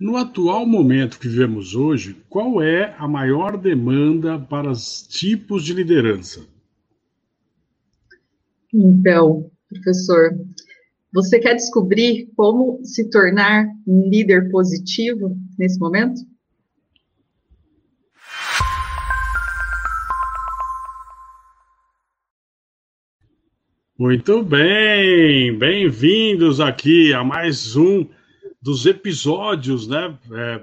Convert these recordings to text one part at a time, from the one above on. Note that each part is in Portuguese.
No atual momento que vivemos hoje, qual é a maior demanda para os tipos de liderança? Então, professor, você quer descobrir como se tornar um líder positivo nesse momento? Muito bem, bem-vindos aqui a mais um dos episódios né, é,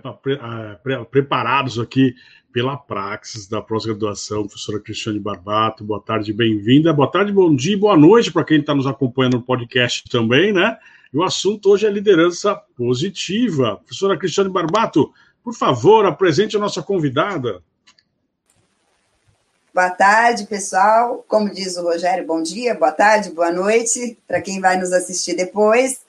pre, preparados aqui pela Praxis da pós-graduação, professora Cristiane Barbato. Boa tarde, bem-vinda. Boa tarde, bom dia e boa noite para quem está nos acompanhando no podcast também, né? E o assunto hoje é liderança positiva. Professora Cristiane Barbato, por favor, apresente a nossa convidada. Boa tarde, pessoal. Como diz o Rogério, bom dia, boa tarde, boa noite para quem vai nos assistir depois.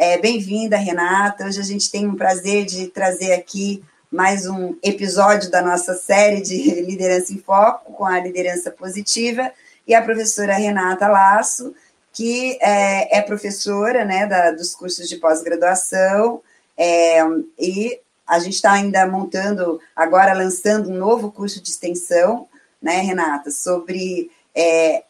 É, Bem-vinda, Renata. Hoje a gente tem um prazer de trazer aqui mais um episódio da nossa série de Liderança em Foco, com a liderança positiva, e a professora Renata Laço, que é, é professora né, da, dos cursos de pós-graduação, é, e a gente está ainda montando, agora lançando um novo curso de extensão, né, Renata, sobre é,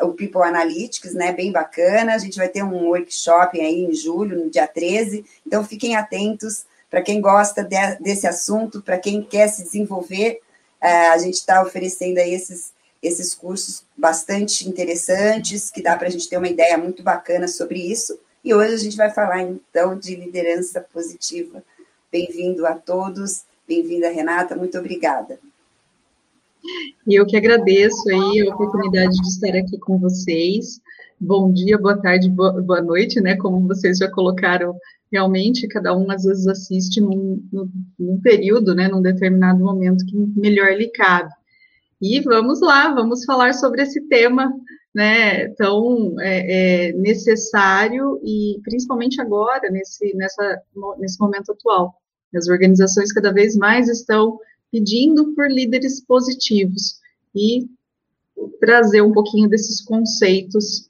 uh, o People Analytics, né, bem bacana. A gente vai ter um workshop aí em julho, no dia 13. Então, fiquem atentos para quem gosta de, desse assunto, para quem quer se desenvolver. Uh, a gente está oferecendo aí esses, esses cursos bastante interessantes, que dá para a gente ter uma ideia muito bacana sobre isso. E hoje a gente vai falar, então, de liderança positiva. Bem-vindo a todos, bem-vinda, Renata, muito obrigada. E eu que agradeço aí a oportunidade de estar aqui com vocês. Bom dia, boa tarde, boa, noite, né? Como vocês já colocaram, realmente cada um às vezes assiste num, num, num período, né? Num determinado momento que melhor lhe cabe. E vamos lá, vamos falar sobre esse tema, né? Tão é, é, necessário e principalmente agora nesse nessa nesse momento atual. As organizações cada vez mais estão pedindo por líderes positivos e trazer um pouquinho desses conceitos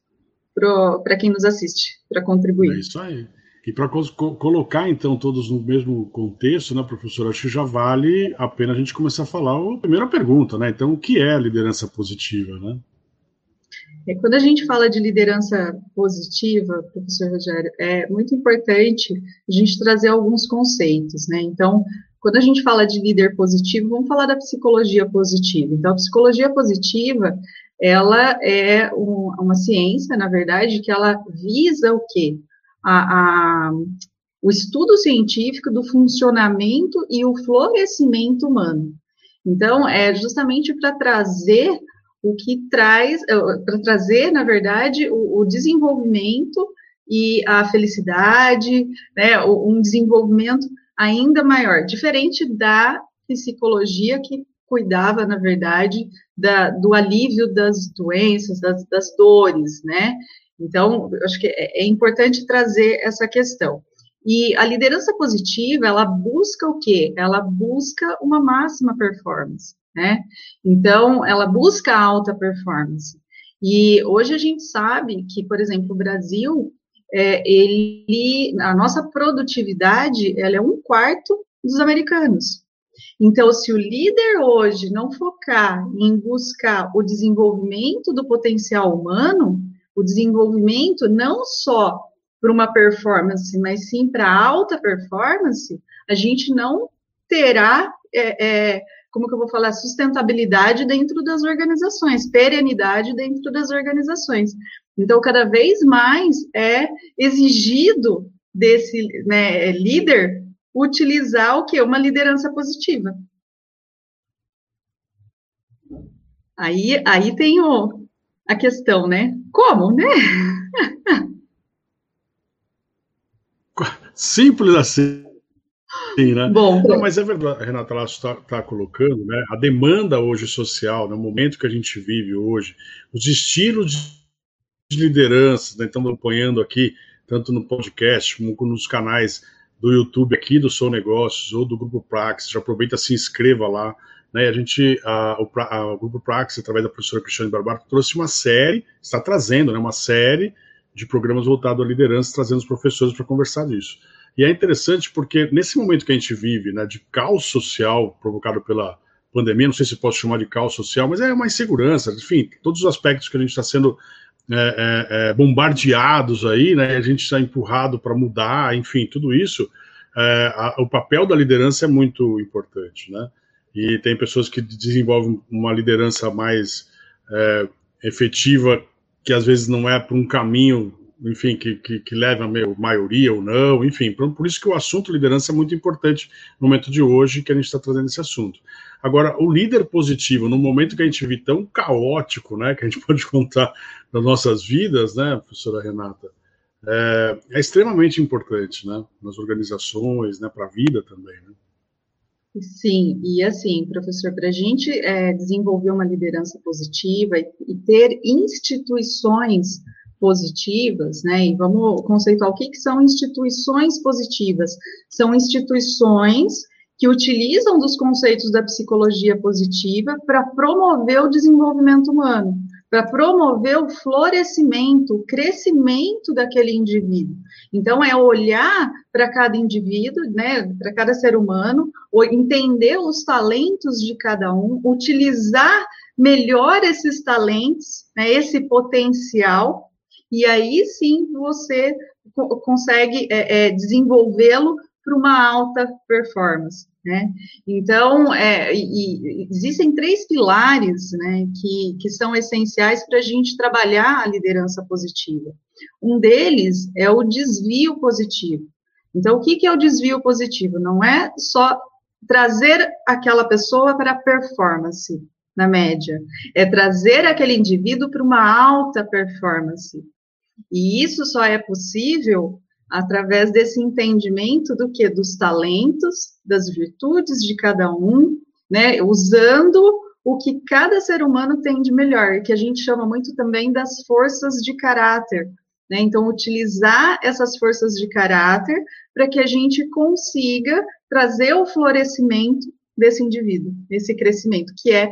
para quem nos assiste, para contribuir. É isso aí. E para co colocar, então, todos no mesmo contexto, né, professor, acho que já vale a pena a gente começar a falar a primeira pergunta, né? Então, o que é liderança positiva, né? É, quando a gente fala de liderança positiva, professor Rogério, é muito importante a gente trazer alguns conceitos, né? Então, quando a gente fala de líder positivo, vamos falar da psicologia positiva. Então, a psicologia positiva, ela é um, uma ciência, na verdade, que ela visa o quê? A, a, o estudo científico do funcionamento e o florescimento humano. Então, é justamente para trazer o que traz, é, para trazer, na verdade, o, o, desenvolvimento e a felicidade, né, um desenvolvimento ainda maior, diferente da psicologia que cuidava, na verdade, da, do alívio das doenças, das, das dores, né? Então, acho que é, é importante trazer essa questão. E a liderança positiva, ela busca o quê? Ela busca uma máxima performance, né? Então, ela busca alta performance. E hoje a gente sabe que, por exemplo, o Brasil, é, ele, a nossa produtividade, ela é um quarto dos americanos. Então, se o líder hoje não focar em buscar o desenvolvimento do potencial humano, o desenvolvimento não só para uma performance, mas sim para alta performance, a gente não terá, é, é, como que eu vou falar, sustentabilidade dentro das organizações, perenidade dentro das organizações. Então, cada vez mais é exigido desse né, líder utilizar o que? Uma liderança positiva. Aí, aí tem o, a questão, né? Como, né? Simples assim. Sim, né? Bom, Não, mas é verdade, Renata lá está tá colocando, né? A demanda hoje social, no momento que a gente vive hoje, os estilos de lideranças, né? estamos acompanhando aqui, tanto no podcast como nos canais do YouTube aqui do Sou Negócios ou do Grupo Praxis. Já aproveita, se inscreva lá. Né? A gente, a, o, a, o, Grupo Praxis, através da professora Cristiane Barbato, trouxe uma série, está trazendo né, uma série de programas voltados à liderança, trazendo os professores para conversar disso. E é interessante porque nesse momento que a gente vive, né, de caos social provocado pela pandemia, não sei se posso chamar de caos social, mas é uma insegurança, enfim, todos os aspectos que a gente está sendo é, é, é, bombardeados aí, né, a gente está empurrado para mudar, enfim, tudo isso, é, a, o papel da liderança é muito importante, né? E tem pessoas que desenvolvem uma liderança mais é, efetiva, que às vezes não é para um caminho enfim, que, que, que leve a maioria ou não, enfim, por, por, isso que o assunto liderança é muito importante no momento de hoje que a gente está trazendo esse assunto. Agora, o líder positivo, no momento que a gente vive tão caótico, né, que a gente pode contar das nossas vidas, né, professora Renata, é, é extremamente importante, né, nas organizações, né, para a vida também, né. Sim, e assim, professor, para a gente é, desenvolver uma liderança positiva e, e ter instituições positivas, né? E vamos conceituar o que, que são instituições positivas. São instituições que utilizam dos conceitos da psicologia positiva para promover o desenvolvimento humano, para promover o florescimento, o crescimento daquele indivíduo. Então, é olhar para cada indivíduo, né, para cada ser humano, entender os talentos de cada um, utilizar melhor esses talentos, né, esse potencial, e aí sim você consegue é, é, desenvolvê-lo para uma alta performance. Né? Então, é, e, e existem três pilares né, que, que são essenciais para a gente trabalhar a liderança positiva. Um deles é o desvio positivo. Então, o que, que é o desvio positivo? Não é só trazer aquela pessoa para a performance, na média, é trazer aquele indivíduo para uma alta performance. E isso só é possível através desse entendimento do que dos talentos, das virtudes de cada um, né, usando o que cada ser humano tem de melhor, que a gente chama muito também das forças de caráter. Né? Então, utilizar essas forças de caráter para que a gente consiga trazer o florescimento desse indivíduo, esse crescimento, que é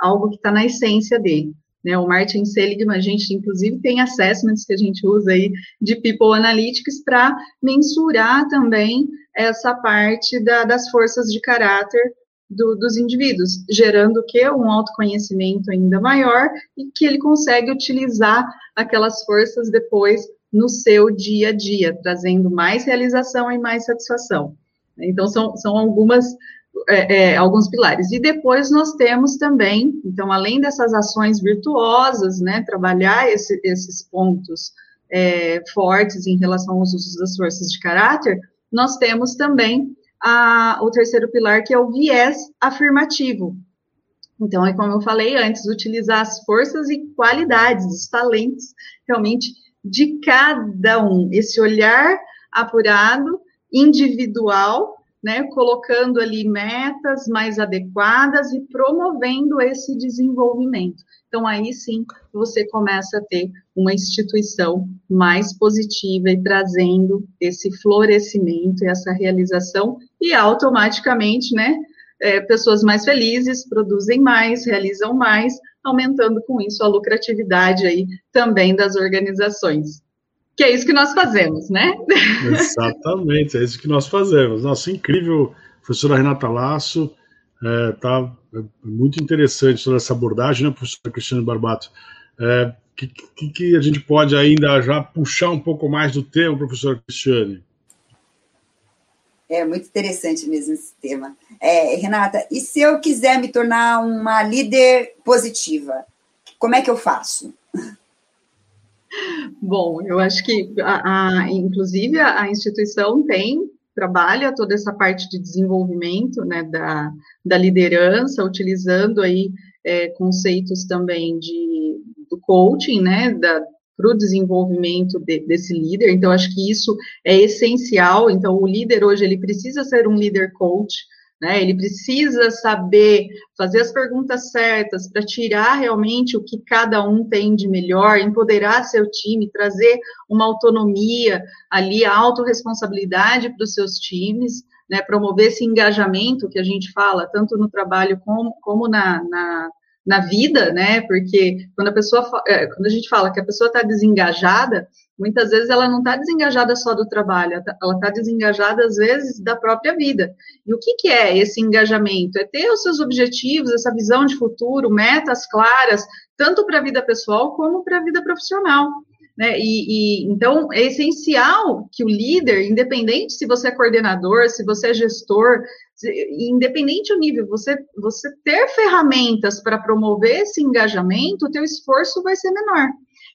algo que está na essência dele. Né, o Martin Seligman, a gente inclusive tem assessments que a gente usa aí de People Analytics para mensurar também essa parte da, das forças de caráter do, dos indivíduos, gerando o que? Um autoconhecimento ainda maior e que ele consegue utilizar aquelas forças depois no seu dia a dia, trazendo mais realização e mais satisfação. Então, são, são algumas é, é, alguns pilares. E depois nós temos também, então, além dessas ações virtuosas, né, trabalhar esse, esses pontos é, fortes em relação aos usos das forças de caráter, nós temos também a, o terceiro pilar, que é o viés afirmativo. Então, é como eu falei antes, utilizar as forças e qualidades, os talentos, realmente, de cada um. Esse olhar apurado, individual, né, colocando ali metas mais adequadas e promovendo esse desenvolvimento. Então, aí sim, você começa a ter uma instituição mais positiva e trazendo esse florescimento, essa realização, e automaticamente, né, é, pessoas mais felizes produzem mais, realizam mais, aumentando com isso a lucratividade aí também das organizações que é isso que nós fazemos, né? Exatamente, é isso que nós fazemos. Nossa, incrível, professora Renata Lasso, é, tá é muito interessante toda essa abordagem, né, professora Cristiane Barbato? É, que, que, que, a gente pode ainda já puxar um pouco mais do tema, professora Cristiane? É muito interessante mesmo esse tema. É, Renata, e se eu quiser me tornar uma líder positiva, como é que eu faço? Bom, eu acho que, a, a, inclusive, a, a, instituição tem, trabalha toda essa parte de desenvolvimento, né, da, da liderança, utilizando aí é, conceitos também de, do coaching, né, para o desenvolvimento de, desse líder. Então, acho que isso é essencial. Então, o líder hoje, ele precisa ser um líder coach, né? Ele precisa saber fazer as perguntas certas para tirar realmente o que cada um tem de melhor, empoderar seu time, trazer uma autonomia ali, a autorresponsabilidade para os seus times, né? promover esse engajamento que a gente fala, tanto no trabalho como, como na, na na vida, né? Porque quando a pessoa, é, quando a gente fala que a pessoa está desengajada, Muitas vezes ela não está desengajada só do trabalho, ela está desengajada, às vezes, da própria vida. E o que, que é esse engajamento? É ter os seus objetivos, essa visão de futuro, metas claras, tanto para a vida pessoal como para a vida profissional. Né? E, e, então é essencial que o líder, independente se você é coordenador, se você é gestor, independente do nível, você, você ter ferramentas para promover esse engajamento, o teu esforço vai ser menor.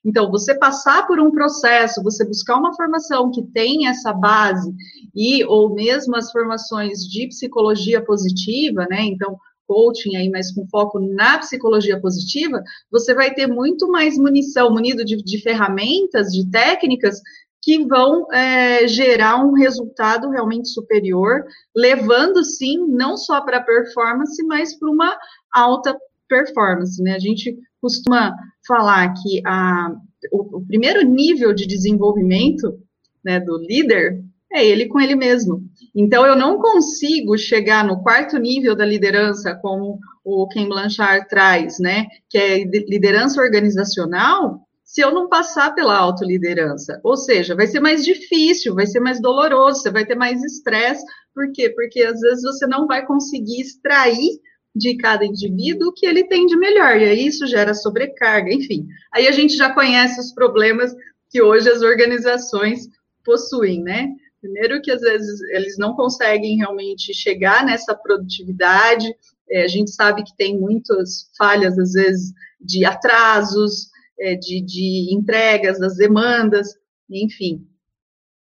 Então, você passar por um processo, você buscar uma formação que tem essa base, e ou mesmo as formações de psicologia positiva, né? Então, coaching aí, mas com foco na psicologia positiva, você vai ter muito mais munição, munido de, de ferramentas, de técnicas que vão é, gerar um resultado realmente superior, levando sim não só para performance, mas para uma alta performance, né? A gente costuma falar que a, o, o primeiro nível de desenvolvimento né, do líder é ele com ele mesmo. Então, eu não consigo chegar no quarto nível da liderança, como o Ken Blanchard traz, né, que é liderança organizacional, se eu não passar pela autoliderança. Ou seja, vai ser mais difícil, vai ser mais doloroso, você vai ter mais estresse. Por quê? Porque às vezes você não vai conseguir extrair de cada indivíduo que ele tem de melhor, e aí isso gera sobrecarga, enfim. Aí a gente já conhece os problemas que hoje as organizações possuem, né? Primeiro que às vezes eles não conseguem realmente chegar nessa produtividade, é, a gente sabe que tem muitas falhas, às vezes, de atrasos, é, de, de entregas das demandas, enfim.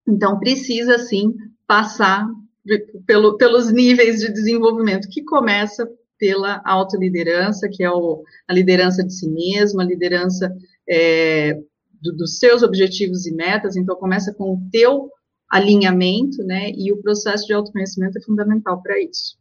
Então, precisa, sim, passar pelo, pelos níveis de desenvolvimento, que começa pela autoliderança, que é o, a liderança de si mesmo, a liderança é, do, dos seus objetivos e metas. Então, começa com o teu alinhamento, né? E o processo de autoconhecimento é fundamental para isso.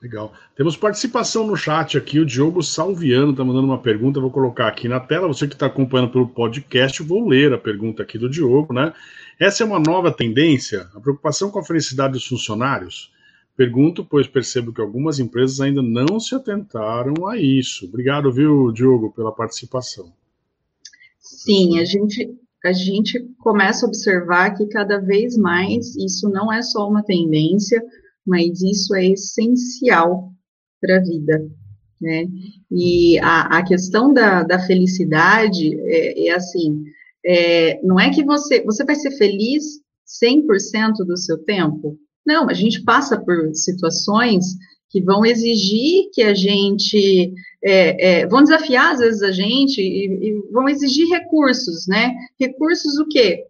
Legal. Temos participação no chat aqui. O Diogo Salviano está mandando uma pergunta. Vou colocar aqui na tela. Você que está acompanhando pelo podcast, vou ler a pergunta aqui do Diogo, né? Essa é uma nova tendência, a preocupação com a felicidade dos funcionários. Pergunto, pois percebo que algumas empresas ainda não se atentaram a isso. Obrigado, viu, Diogo, pela participação. Sim, a gente, a gente começa a observar que cada vez mais isso não é só uma tendência, mas isso é essencial para a vida. Né? E a, a questão da, da felicidade é, é assim: é, não é que você, você vai ser feliz 100% do seu tempo? Não, a gente passa por situações que vão exigir que a gente, é, é, vão desafiar às vezes a gente e, e, vão exigir recursos, né? Recursos o quê?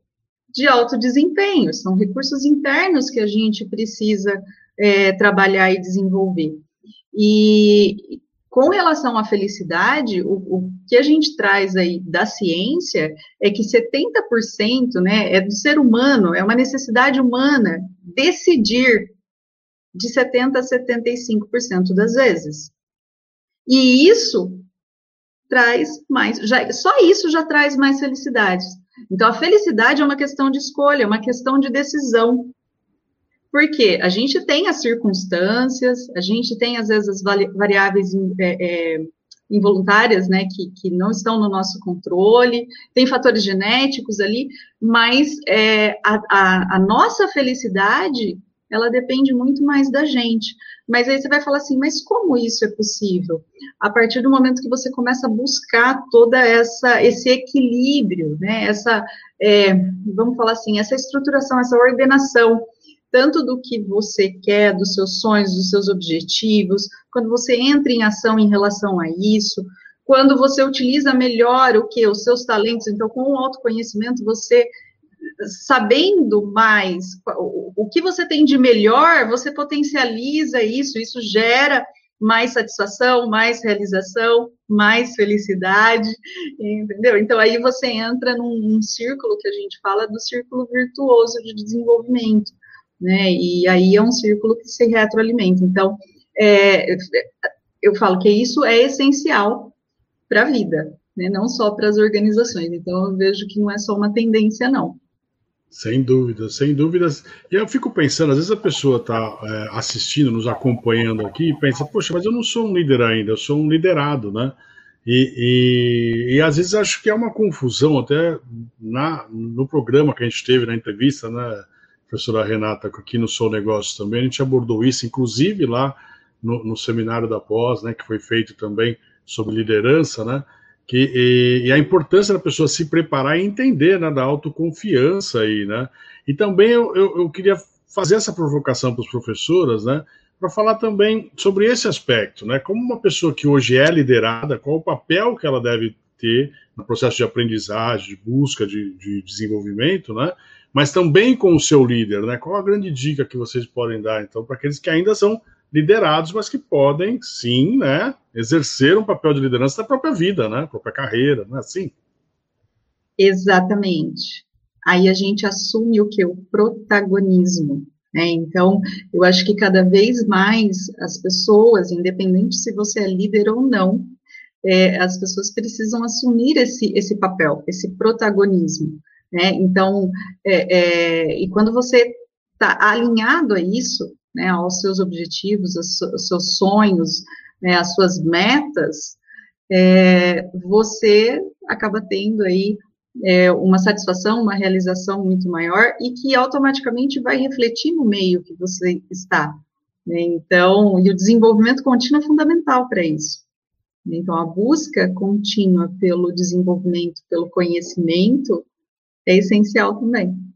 De alto desempenho, são recursos internos que a gente precisa é, trabalhar e desenvolver. E com relação à felicidade, o, o, que a gente traz aí da ciência é que 70% né, é do ser humano, é uma necessidade humana decidir de 70% a 75% das vezes. E isso traz mais, já, só isso já traz mais felicidade. Então, a felicidade é uma questão de escolha, é uma questão de decisão. Porque a gente tem as circunstâncias, a gente tem, às vezes, as variáveis é, é, involuntárias, né, que, que não estão no nosso controle, tem fatores genéticos ali, mas é, a, a, a nossa felicidade, ela depende muito mais da gente. Mas aí você vai falar assim, mas como isso é possível? A partir do momento que você começa a buscar toda essa esse equilíbrio, né? Essa, é, vamos falar assim, essa estruturação, essa ordenação tanto do que você quer, dos seus sonhos, dos seus objetivos, quando você entra em ação em relação a isso, quando você utiliza melhor o que os seus talentos, então com o autoconhecimento você sabendo mais o que você tem de melhor, você potencializa isso, isso gera mais satisfação, mais realização, mais felicidade, entendeu? Então aí você entra num, num círculo que a gente fala do círculo virtuoso de desenvolvimento né? E aí é um círculo que se retroalimenta. Então, é, eu falo que isso é essencial para a vida, né? Não só para as organizações. Então, eu vejo que não é só uma tendência, não. Sem dúvidas, sem dúvidas. E eu fico pensando, às vezes a pessoa está é, assistindo, nos acompanhando aqui, e pensa, poxa, mas eu não sou um líder ainda, eu sou um liderado, né? E, e, e, às vezes acho que é uma confusão, até na, no programa que a gente teve na entrevista, né, professora Renata, aqui no Sou Negócios também, a gente abordou isso, inclusive lá no, no seminário da pós, né, que foi feito também sobre liderança, né, que, e, e, a importância da pessoa se preparar e entender, né, da autoconfiança aí, né, e também eu, eu, eu queria fazer essa provocação para as professoras, né, para falar também sobre esse aspecto, né? Como uma pessoa que hoje é liderada, qual o papel que ela deve ter no processo de aprendizagem, de busca de, de desenvolvimento, né? Mas também com o seu líder, né? Qual a grande dica que vocês podem dar, então, para aqueles que ainda são liderados, mas que podem, sim, né, exercer um papel de liderança da própria vida, né, própria carreira, não é assim? Exatamente. Aí a gente assume o que? O protagonismo. Né? Então, eu acho que cada vez mais as pessoas, independente se você é líder ou não, é, as pessoas precisam assumir esse, esse papel, esse protagonismo. Né? Então, é, é, e quando você está alinhado a isso, né, aos seus objetivos, aos, seus sonhos, né, às suas metas, é, você acaba tendo aí é, uma satisfação, uma realização muito maior e que automaticamente vai refletir no meio que você está. Né? Então, e o desenvolvimento contínuo é fundamental para isso. Então, a busca contínua pelo desenvolvimento, pelo conhecimento, é essencial também.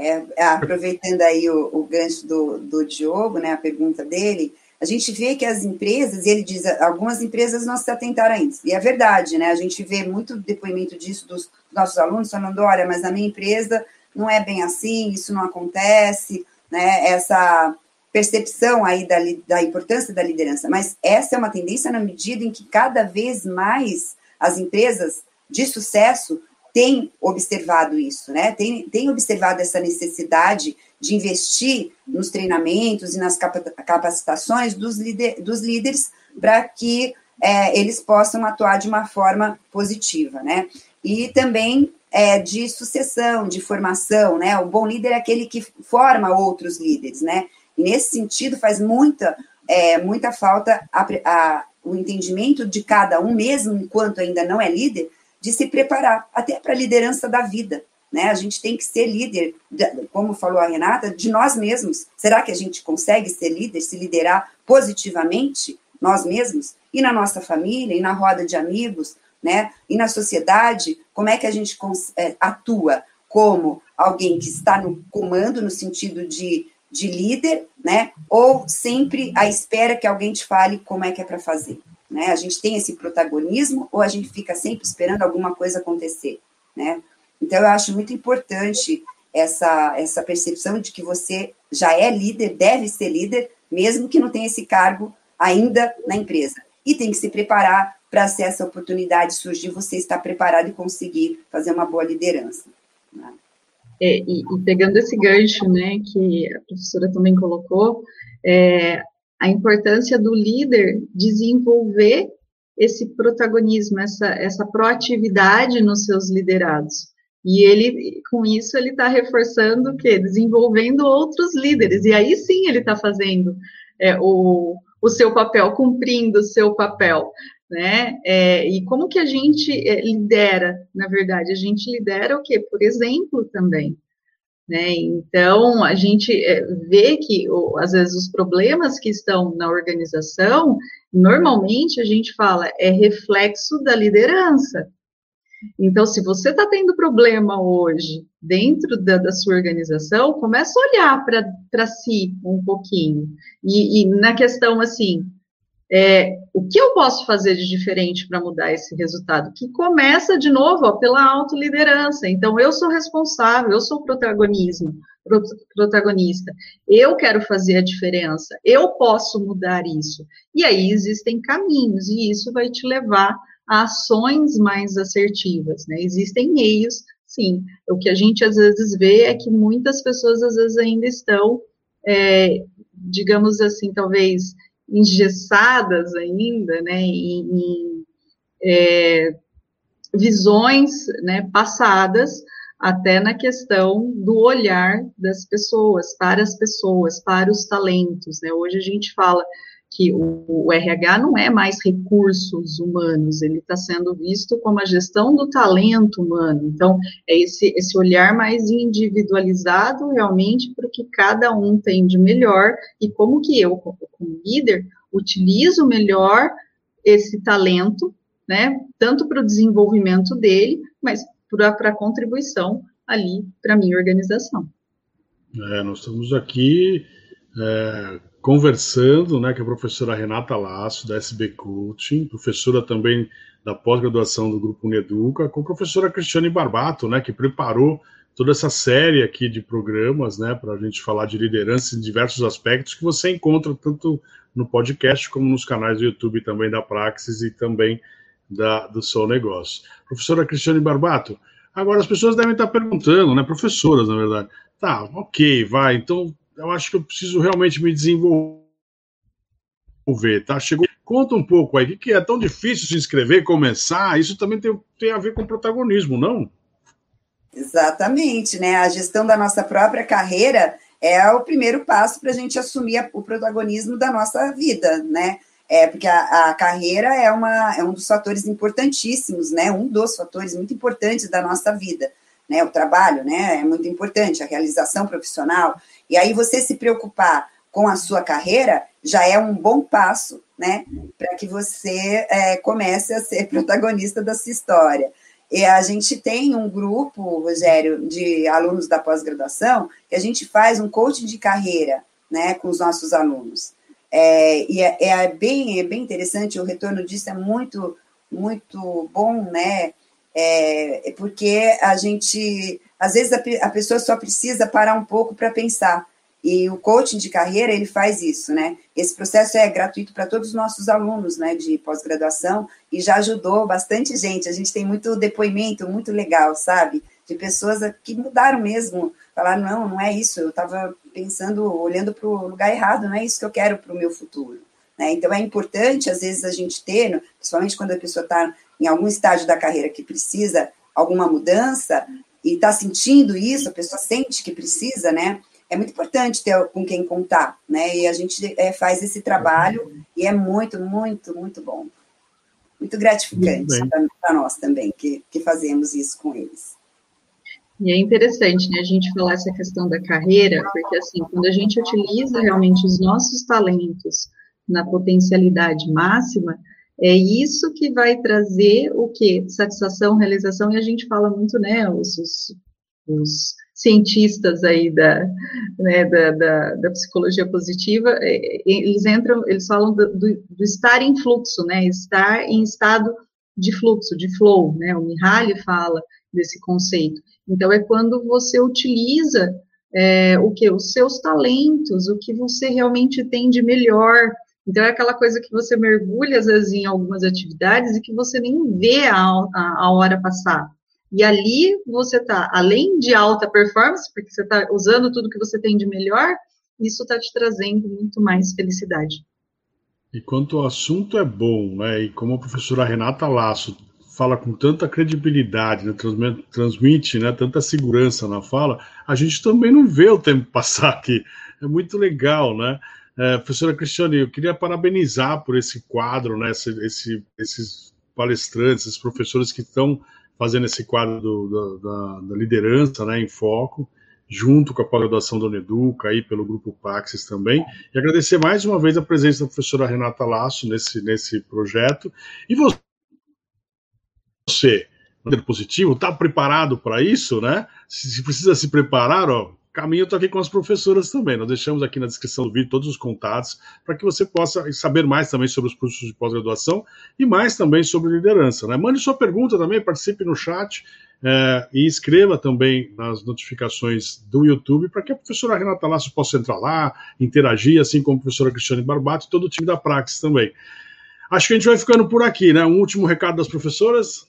É, aproveitando aí o, o gancho do, do Diogo, né, a pergunta dele, a gente vê que as empresas, e ele diz, algumas empresas não se atentaram a isso. E é verdade, né? A gente vê muito depoimento disso dos nossos alunos falando, olha, mas na minha empresa não é bem assim, isso não acontece, né? Essa percepção aí da, da importância da liderança. Mas essa é uma tendência na medida em que cada vez mais as empresas de sucesso têm observado isso, né? Tem, tem observado essa necessidade de investir nos treinamentos e nas capacitações dos, líder, dos líderes para que é, eles possam atuar de uma forma positiva, né? E também é, de sucessão, de formação, né? O bom líder é aquele que forma outros líderes, né? E nesse sentido faz muita, é, muita falta a, a, o entendimento de cada um, mesmo enquanto ainda não é líder, de se preparar até para a liderança da vida, né? A gente tem que ser líder, como falou a Renata, de nós mesmos. Será que a gente consegue ser líder, se liderar positivamente nós mesmos? E na nossa família, e na roda de amigos, né? E na sociedade, como é que a gente é, atua como alguém que está no comando, no sentido de, de líder, né? Ou sempre à espera que alguém te fale como é que é para fazer, né? A gente tem esse protagonismo ou a gente fica sempre esperando alguma coisa acontecer, né? Então, eu acho muito importante essa, essa percepção de que você já é líder, deve ser líder, mesmo que não tenha esse cargo ainda na empresa. E tem que se preparar para, se essa oportunidade surgir, você estar preparado e conseguir fazer uma boa liderança. Né? É, e, e, pegando esse gancho, né, que a professora também colocou, é, a importância do líder desenvolver esse protagonismo, essa, essa proatividade nos seus liderados. E ele, com isso, ele está reforçando o quê? Desenvolvendo outros líderes. E aí sim ele está fazendo é, o, o seu papel, cumprindo o seu papel. Né? É, e como que a gente é, lidera, na verdade? A gente lidera o quê? Por exemplo também. Né? Então, a gente é, vê que, às vezes, os problemas que estão na organização, normalmente a gente fala, é reflexo da liderança. Então, se você está tendo problema hoje dentro da, da, sua organização, começa a olhar para si um pouquinho. E, e na questão assim, é, o que eu posso fazer de diferente para mudar esse resultado? Que começa de novo ó, pela autoliderança. Então, eu sou responsável, eu sou protagonismo, protagonista. Eu quero fazer a diferença. Eu posso mudar isso. E aí existem caminhos e isso vai te levar a ações mais assertivas, né? Existem meios, sim. O que a gente às vezes vê é que muitas pessoas às vezes ainda estão, é, digamos assim, talvez engessadas ainda, né? Em, em é, visões, né? Passadas até na questão do olhar das pessoas, para as pessoas, para os talentos, né? Hoje a gente fala que o, o RH não é mais recursos humanos, ele está sendo visto como a gestão do talento humano. Então, é esse, esse olhar mais individualizado realmente para o que cada um tem de melhor e como que eu, como líder, utilizo melhor esse talento, né, tanto para o desenvolvimento dele, mas para a contribuição ali para a minha organização. É, nós estamos aqui é, conversando né, com a professora Renata Lasso, da SB Coaching, professora também da pós-graduação do Grupo Uneduca, com a professora Cristiane Barbato, né, que preparou toda essa série aqui de programas né, para a gente falar de liderança em diversos aspectos que você encontra tanto no podcast como nos canais do YouTube também da Praxis e também da, do Seu Negócio. Professora Cristiane Barbato, agora as pessoas devem estar perguntando, né, professoras, na verdade, tá, ok, vai, então eu acho que eu preciso realmente me desenvolver, tá? Chegou. Conta um pouco aí, o que é tão difícil se inscrever, começar? Isso também tem, tem a ver com protagonismo, não? Exatamente, né? A gestão da nossa própria carreira é o primeiro passo para a gente assumir o protagonismo da nossa vida, né? É, porque a, a, carreira é, uma, é um dos fatores importantíssimos, né? Um dos fatores muito importantes da nossa vida, né? O trabalho, né? É muito importante, a realização profissional. E aí você se preocupar com a sua carreira já é um bom passo, né, para que você é, comece a ser protagonista da sua história. E a gente tem um grupo, Rogério, de alunos da pós-graduação, que a gente faz um coaching de carreira, né, com os nossos alunos. É, e é, é, bem, é bem interessante, o retorno disso é muito, muito bom, né, é, porque a gente às vezes a, a pessoa só precisa parar um pouco para pensar. E o coaching de carreira, ele faz isso, né? Esse processo é gratuito para todos os nossos alunos, né, de pós-graduação, e já ajudou bastante gente. A gente tem muito depoimento, muito legal, sabe? De pessoas que mudaram mesmo, falaram, não, não é isso, eu estava pensando, olhando para o lugar errado, não é isso que eu quero para o meu futuro. Né? Então, é importante, às vezes, a gente ter, principalmente quando a pessoa está em algum estágio da carreira que precisa alguma mudança, e está sentindo isso, a pessoa sente que precisa, né? É muito importante ter com quem contar, né? E a gente é, faz esse trabalho e é muito, muito, muito bom. Muito gratificante para nós também, que, que fazemos isso com eles. E é interessante, né, a gente falar essa questão da carreira, porque assim, quando a gente utiliza realmente os nossos talentos na potencialidade máxima, é isso que vai trazer o que? Satisfação, realização, e a gente fala muito, né, os, os, os cientistas aí da, né, da, da, da, psicologia positiva, é, eles entram, eles falam do, do, do, estar em fluxo, né, estar em estado de fluxo, de flow, né, o Mihaly fala desse conceito. Então, é quando você utiliza é, o que? Os seus talentos, o que você realmente tem de melhor, então, é aquela coisa que você mergulha, às vezes, em algumas atividades e que você nem vê a, a, a hora passar. E ali você está, além de alta performance, porque você está usando tudo que você tem de melhor, isso está te trazendo muito mais felicidade. E quanto o assunto é bom, né? E como a professora Renata Lasso fala com tanta credibilidade, né? transmite, né? tanta segurança na fala, a gente também não vê o tempo passar aqui. É muito legal, né? É, professora Cristiane, eu queria parabenizar por esse quadro, né, esse, esse, esses palestrantes, esses professores que estão fazendo esse quadro do, da, da, liderança né, em foco, junto com a pós-graduação da Uneduca, aí pelo Grupo Paxis também, e agradecer mais uma vez a presença da professora Renata Lasso nesse, nesse projeto. E você, positivo, está preparado para isso, né? Se, se precisa se preparar, ó, caminho está aqui com as professoras também. Nós deixamos aqui na descrição do vídeo todos os contatos para que você possa saber mais também sobre os cursos de pós-graduação e mais também sobre liderança. Né? Mande sua pergunta também, participe no chat é, e escreva também nas notificações do YouTube para que a professora Renata Lasso possa entrar lá, interagir, assim como a professora Cristiane Barbato e todo o time da Praxis também. Acho que a gente vai ficando por aqui, né? Um último recado das professoras.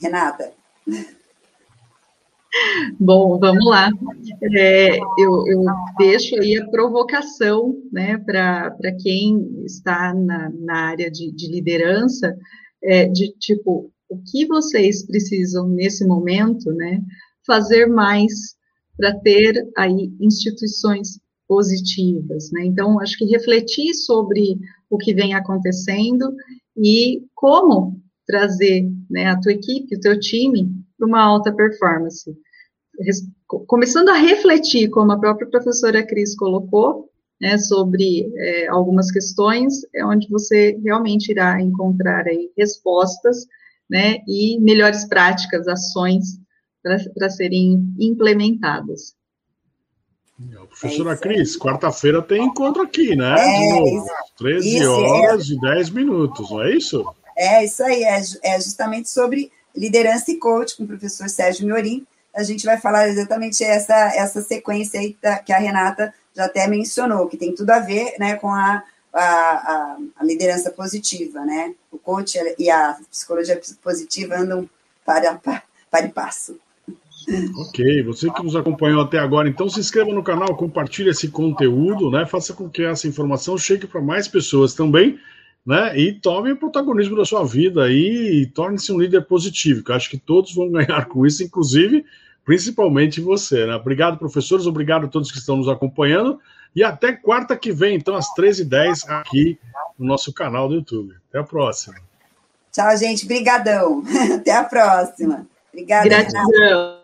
Renata. Bom, vamos lá. É, eu, eu, deixo aí a provocação né, para quem está na, na área de, de liderança, é, de tipo, o que vocês precisam nesse momento né, fazer mais para ter aí instituições positivas, né? Então, acho que refletir sobre o que vem acontecendo e como trazer né, a tua equipe, o teu time, para uma alta performance. Começando a refletir, como a própria professora Cris colocou, né, sobre é, algumas questões, é onde você realmente irá encontrar aí respostas né, e melhores práticas, ações para serem implementadas. Professora é Cris, quarta-feira tem encontro aqui, né? É, De novo, 13 isso, horas é. e 10 minutos, não é isso? É, isso aí, é, é justamente sobre liderança e coach com o professor Sérgio Miorim. A gente vai falar exatamente essa, essa sequência aí que a Renata já até mencionou, que tem tudo a ver né, com a, a, a liderança positiva, né? O coach e a psicologia positiva andam para, para, para passo. Ok, você que nos acompanhou até agora, então se inscreva no canal, compartilhe esse conteúdo, né? Faça com que essa informação chegue para mais pessoas também, né? E tome o protagonismo da sua vida e torne-se um líder positivo, que eu acho que todos vão ganhar com isso, inclusive, principalmente você, né? Obrigado, professores, obrigado a todos que estão nos acompanhando e até quarta que vem, então, às 13h10, aqui no nosso canal do YouTube. Até a próxima. Tchau, gente. Brigadão. Até a próxima. Obrigada. Gratidão.